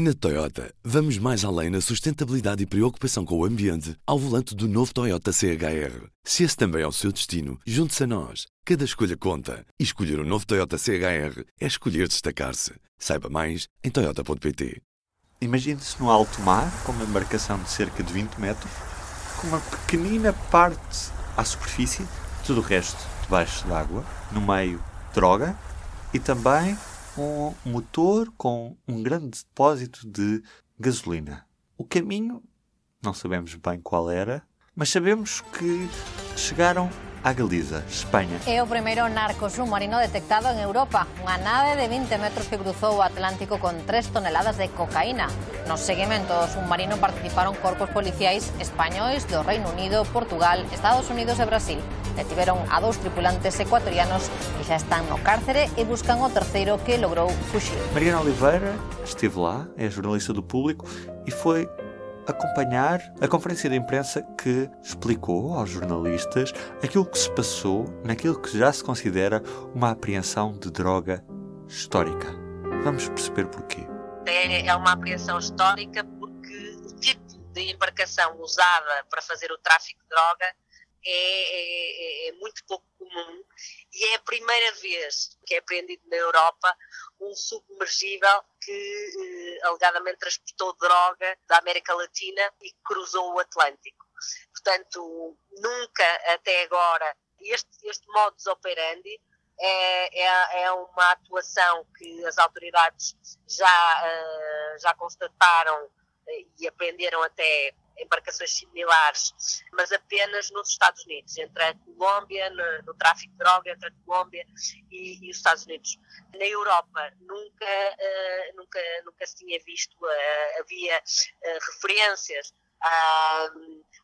Na Toyota, vamos mais além na sustentabilidade e preocupação com o ambiente ao volante do novo Toyota CHR. Se esse também é o seu destino, junte-se a nós. Cada escolha conta. E escolher o um novo Toyota CHR é escolher destacar-se. Saiba mais em Toyota.pt. Imagine-se no alto mar, com uma embarcação de cerca de 20 metros, com uma pequenina parte à superfície, tudo o resto debaixo d'água, no meio droga e também um motor com um grande depósito de gasolina. O caminho, não sabemos bem qual era, mas sabemos que chegaram a Galiza, Espanha. É o primeiro narco submarino detectado en Europa. Unha nave de 20 metros que cruzou o Atlántico con 3 toneladas de cocaína. No seguimento do submarino participaron corpos policiais españois do Reino Unido, Portugal, Estados Unidos e Brasil. Detiveron a dous tripulantes ecuatorianos que xa están no cárcere e buscan o terceiro que logrou fuxir. Mariana Oliveira esteve lá, é jornalista do público e foi acompanhar a conferência de imprensa que explicou aos jornalistas aquilo que se passou naquilo que já se considera uma apreensão de droga histórica. Vamos perceber porquê. É, é uma apreensão histórica porque o tipo de embarcação usada para fazer o tráfico de droga é, é, é, muito pouco comum e é a primeira vez que é apreendido na Europa um submergível que eh, alegadamente transportou droga da América Latina e cruzou o Atlântico. Portanto, nunca até agora este, este modus operandi é, é, é, uma atuação que as autoridades já, uh, já constataram e aprenderam até embarcações similares, mas apenas nos Estados Unidos, entre a Colômbia, no, no tráfico de droga entre a Colômbia e, e, os Estados Unidos. Na Europa nunca, uh, nunca, nunca se tinha visto, uh, havia uh, referências à,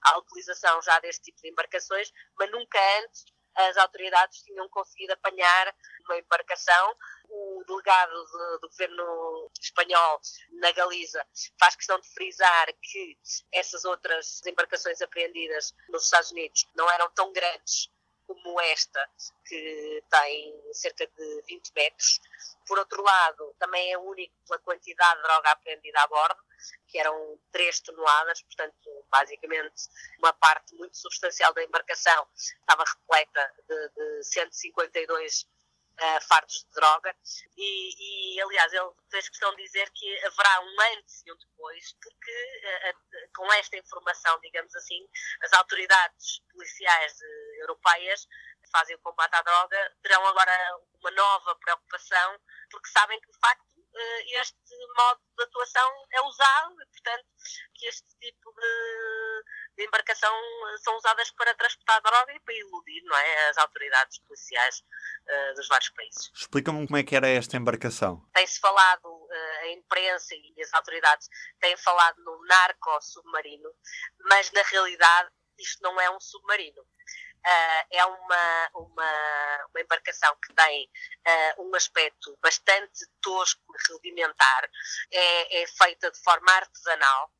à utilização já deste tipo de embarcações, mas nunca antes as autoridades tinham conseguido apanhar uma embarcação. O delegado de, do governo espanhol na Galiza faz questão de frisar que essas outras embarcações apreendidas nos Estados Unidos não eram tão grandes como esta, que tem cerca de 20 metros. Por outro lado, também é único pela quantidade de droga apreendida a bordo, que eram 3 toneladas, portanto, basicamente, uma parte muito substancial da embarcação estava repleta de, de 152 uh, fardos de droga. E, e, aliás, ele fez questão de dizer que haverá um antes e um depois, porque uh, com esta informação, digamos assim, as autoridades policiais europeias que fazem o combate à droga terão agora uma nova preocupação, porque sabem que, de facto, este modo de atuação é usado e, portanto, que este tipo de, de, embarcação são usadas para transportar droga e para iludir não é, as autoridades policiais uh, dos vários países. Explica-me como é que era esta embarcação. Tem-se falado, uh, a imprensa e as autoridades têm falado no narco-submarino, mas na realidade isto não é um submarino. Uh, é uma, uma, uma, embarcação que tem uh, um aspecto bastante tosco rudimentar, é, é, feita de forma artesanal,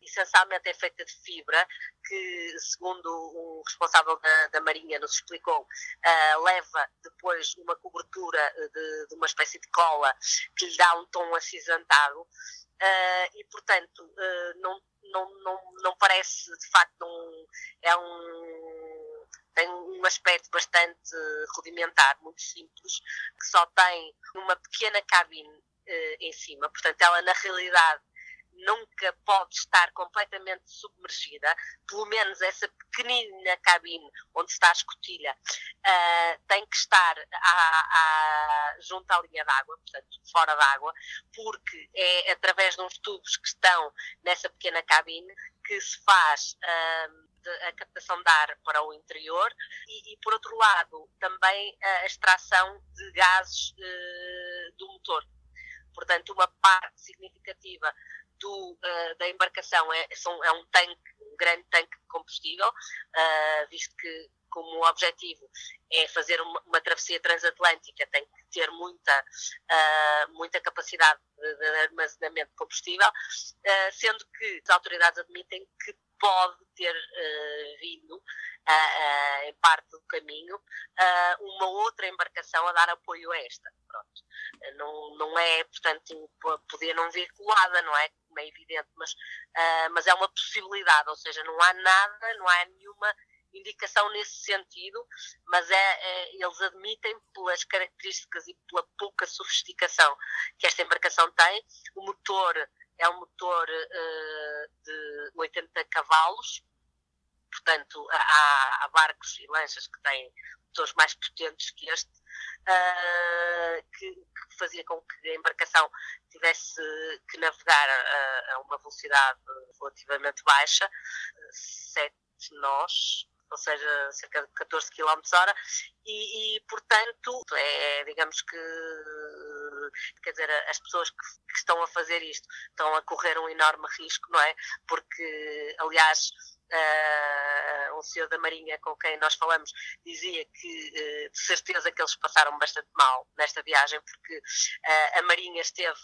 essencialmente é feita de fibra, que, segundo o responsável da, da Marinha nos explicou, uh, leva depois uma cobertura de, de, uma espécie de cola que lhe dá um tom acinzentado. e, portanto, não, não, não, não parece, de facto, um, é um um aspecto bastante rudimentar, muito simples, que só tem uma pequena cabine uh, em cima. Portanto, ela na realidade nunca pode estar completamente submergida, pelo menos essa pequenina cabine onde está a escotilha uh, tem que estar à, à, junto à linha d'água, portanto fora d'água, porque é através de uns tubos que estão nessa pequena cabine que se faz uh, a captação de ar para o interior e, e por outro lado, também a extração de gases uh, do motor. Portanto, uma parte significativa do, uh, da embarcação é, são, é, um tanque, um grande tanque de combustível, uh, visto que como objetivo é fazer uma, uma, travessia transatlântica, tem que ter muita, uh, muita capacidade de, de, armazenamento de combustível, uh, sendo que as autoridades admitem que pode ter uh, vindo, uh, em parte do caminho, uma outra embarcação a dar apoio a esta. Pronto. Não, não é, portanto, poder não vir colada, não é? Como é evidente, mas, mas é uma possibilidade, ou seja, não há nada, não há nenhuma indicação nesse sentido, mas é, é, eles admitem pelas características e pela pouca sofisticação que esta embarcação tem. O motor é um motor uh, de 80 cavalos, portanto há, há, barcos e lanchas que têm motores mais potentes que este, uh, que, que, fazia com que a embarcação tivesse que navegar a, a uma velocidade relativamente baixa, 7 nós, ou seja, cerca de 14 km hora, e, e, portanto, é, digamos que, quer dizer, as pessoas que, que, estão a fazer isto estão a correr um enorme risco, não é? Porque, aliás, uh, um senhor da Marinha com quem nós falamos dizia que, uh, de certeza, que eles passaram bastante mal nesta viagem, porque uh, a Marinha esteve,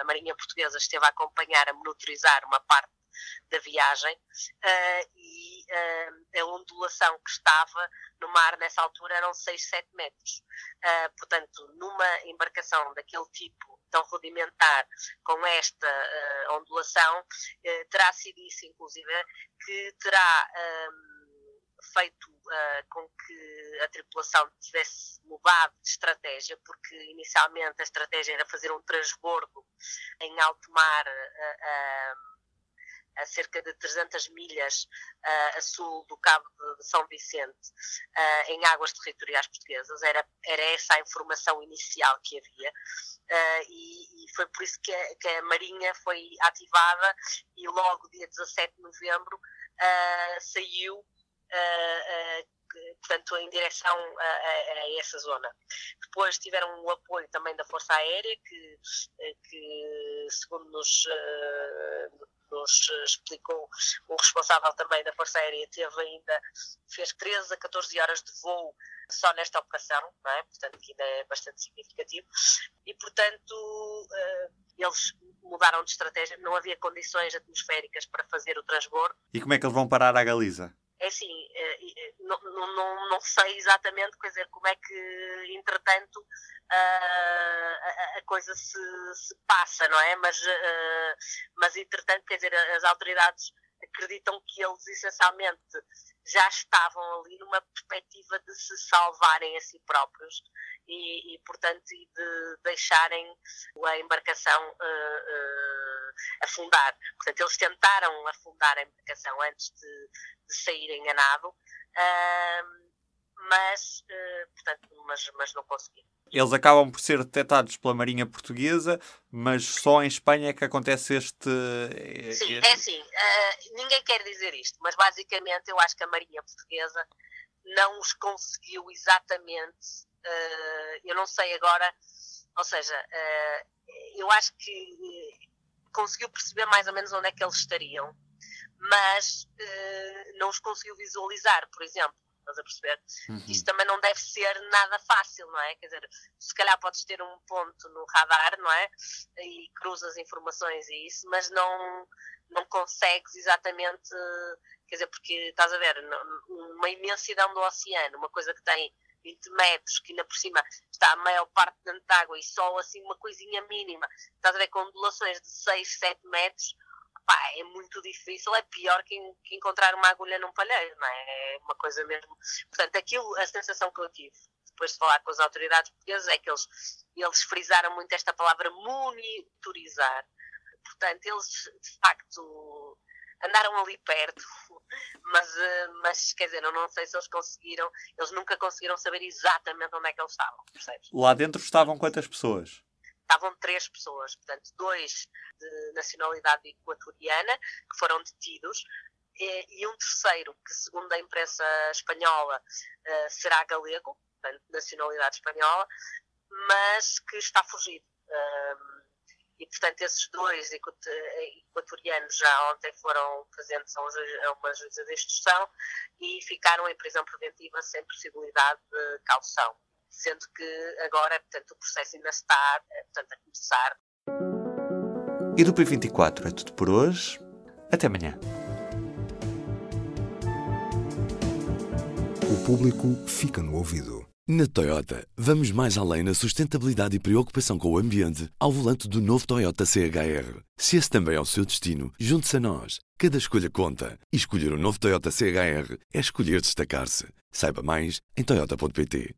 a Marinha Portuguesa esteve a acompanhar, a monitorizar uma parte da viagem uh, e uh, a ondulação que estava no mar nessa altura eram 6, 7 metros. Uh, portanto, numa embarcação daquele tipo tão rudimentar, com esta ondulação, terá sido isso, inclusive, que terá feito uh, com que a tripulação tivesse mudado de estratégia, porque inicialmente a estratégia era fazer um transbordo em alto mar uh, uh, a cerca de 300 milhas uh, a sul do Cabo de, São Vicente, uh, em águas territoriais portuguesas. Era, era essa a informação inicial que havia. Uh, e, e, foi por isso que a, que a, Marinha foi ativada e logo dia 17 de novembro saiu portanto, em direção a, a, a, essa zona. Depois tiveram o apoio também da Força Aérea, que, que segundo nos, nos explicou o responsável também da Força Aérea, teve ainda, fez 13 a 14 horas de voo só nesta operação, não é? portanto, que ainda é bastante significativo, e portanto eh, eles mudaram de estratégia, não havia condições atmosféricas para fazer o transbordo. E como é que eles vão parar a Galiza? É assim, eh, eh, não, não, não sei exatamente quer dizer, como é que, entretanto, a, a, coisa se, se, passa, não é? Mas, mas, entretanto, quer dizer, as autoridades acreditam que eles essencialmente já estavam ali numa perspectiva de se salvarem a si próprios e, e portanto, de deixarem a embarcação uh, uh, afundar. Portanto, eles tentaram afundar a embarcação antes de, de saírem a nado, uh, mas, portanto, mas, mas não conseguiram. Eles acabam por ser detectados pela Marinha Portuguesa, mas só em Espanha é que acontece este. Sim, é assim. Uh, ninguém quer dizer isto, mas basicamente eu acho que a Marinha Portuguesa não os conseguiu exatamente. Uh, eu não sei agora, ou seja, uh, eu acho que conseguiu perceber mais ou menos onde é que eles estariam, mas não os conseguiu visualizar, por exemplo estás a perceber? Uhum. Isso também não deve ser nada fácil, não é? Quer dizer, se calhar podes ter um ponto no radar, não é? E cruzas informações e isso, mas não, não consegues exatamente, quer dizer, porque estás a ver, uma imensidão do oceano, uma coisa que tem 20 metros, que ainda por cima está a maior parte dentro de água e só assim uma coisinha mínima, estás a ver com ondulações de 6, 7 metros, pá, é muito difícil, é pior que, que, encontrar uma agulha num palheiro, não é? É uma coisa mesmo. Portanto, aquilo, a sensação que eu tive depois de falar com as autoridades portuguesas é que eles, eles frisaram muito esta palavra monitorizar. Portanto, eles de facto andaram ali perto, mas, eh, mas quer dizer, eu não sei se eles conseguiram, eles nunca conseguiram saber exatamente onde é que eles estavam, percebes? Lá dentro estavam quantas pessoas? Estavam três pessoas, portanto, dois de nacionalidade equatoriana, que foram detidos, e, um terceiro, que segundo a imprensa espanhola uh, será galego, portanto, nacionalidade espanhola, mas que está fugido. E, portanto, esses dois equatorianos já ontem foram presentes a uma juíza de instrução e ficaram em prisão preventiva sem possibilidade de caução sendo que agora, portanto, o processo ainda está, eh, portanto, a começar. E do P24 é tudo por hoje. Até amanhã. O público fica no ouvido. Na Toyota, vamos mais além na sustentabilidade e preocupação com o ambiente ao volante do novo Toyota CHR. Se esse também é o seu destino, junte-se a nós. Cada escolha conta. E escolher o um novo Toyota CHR é escolher destacar-se. Saiba mais em Toyota.pt.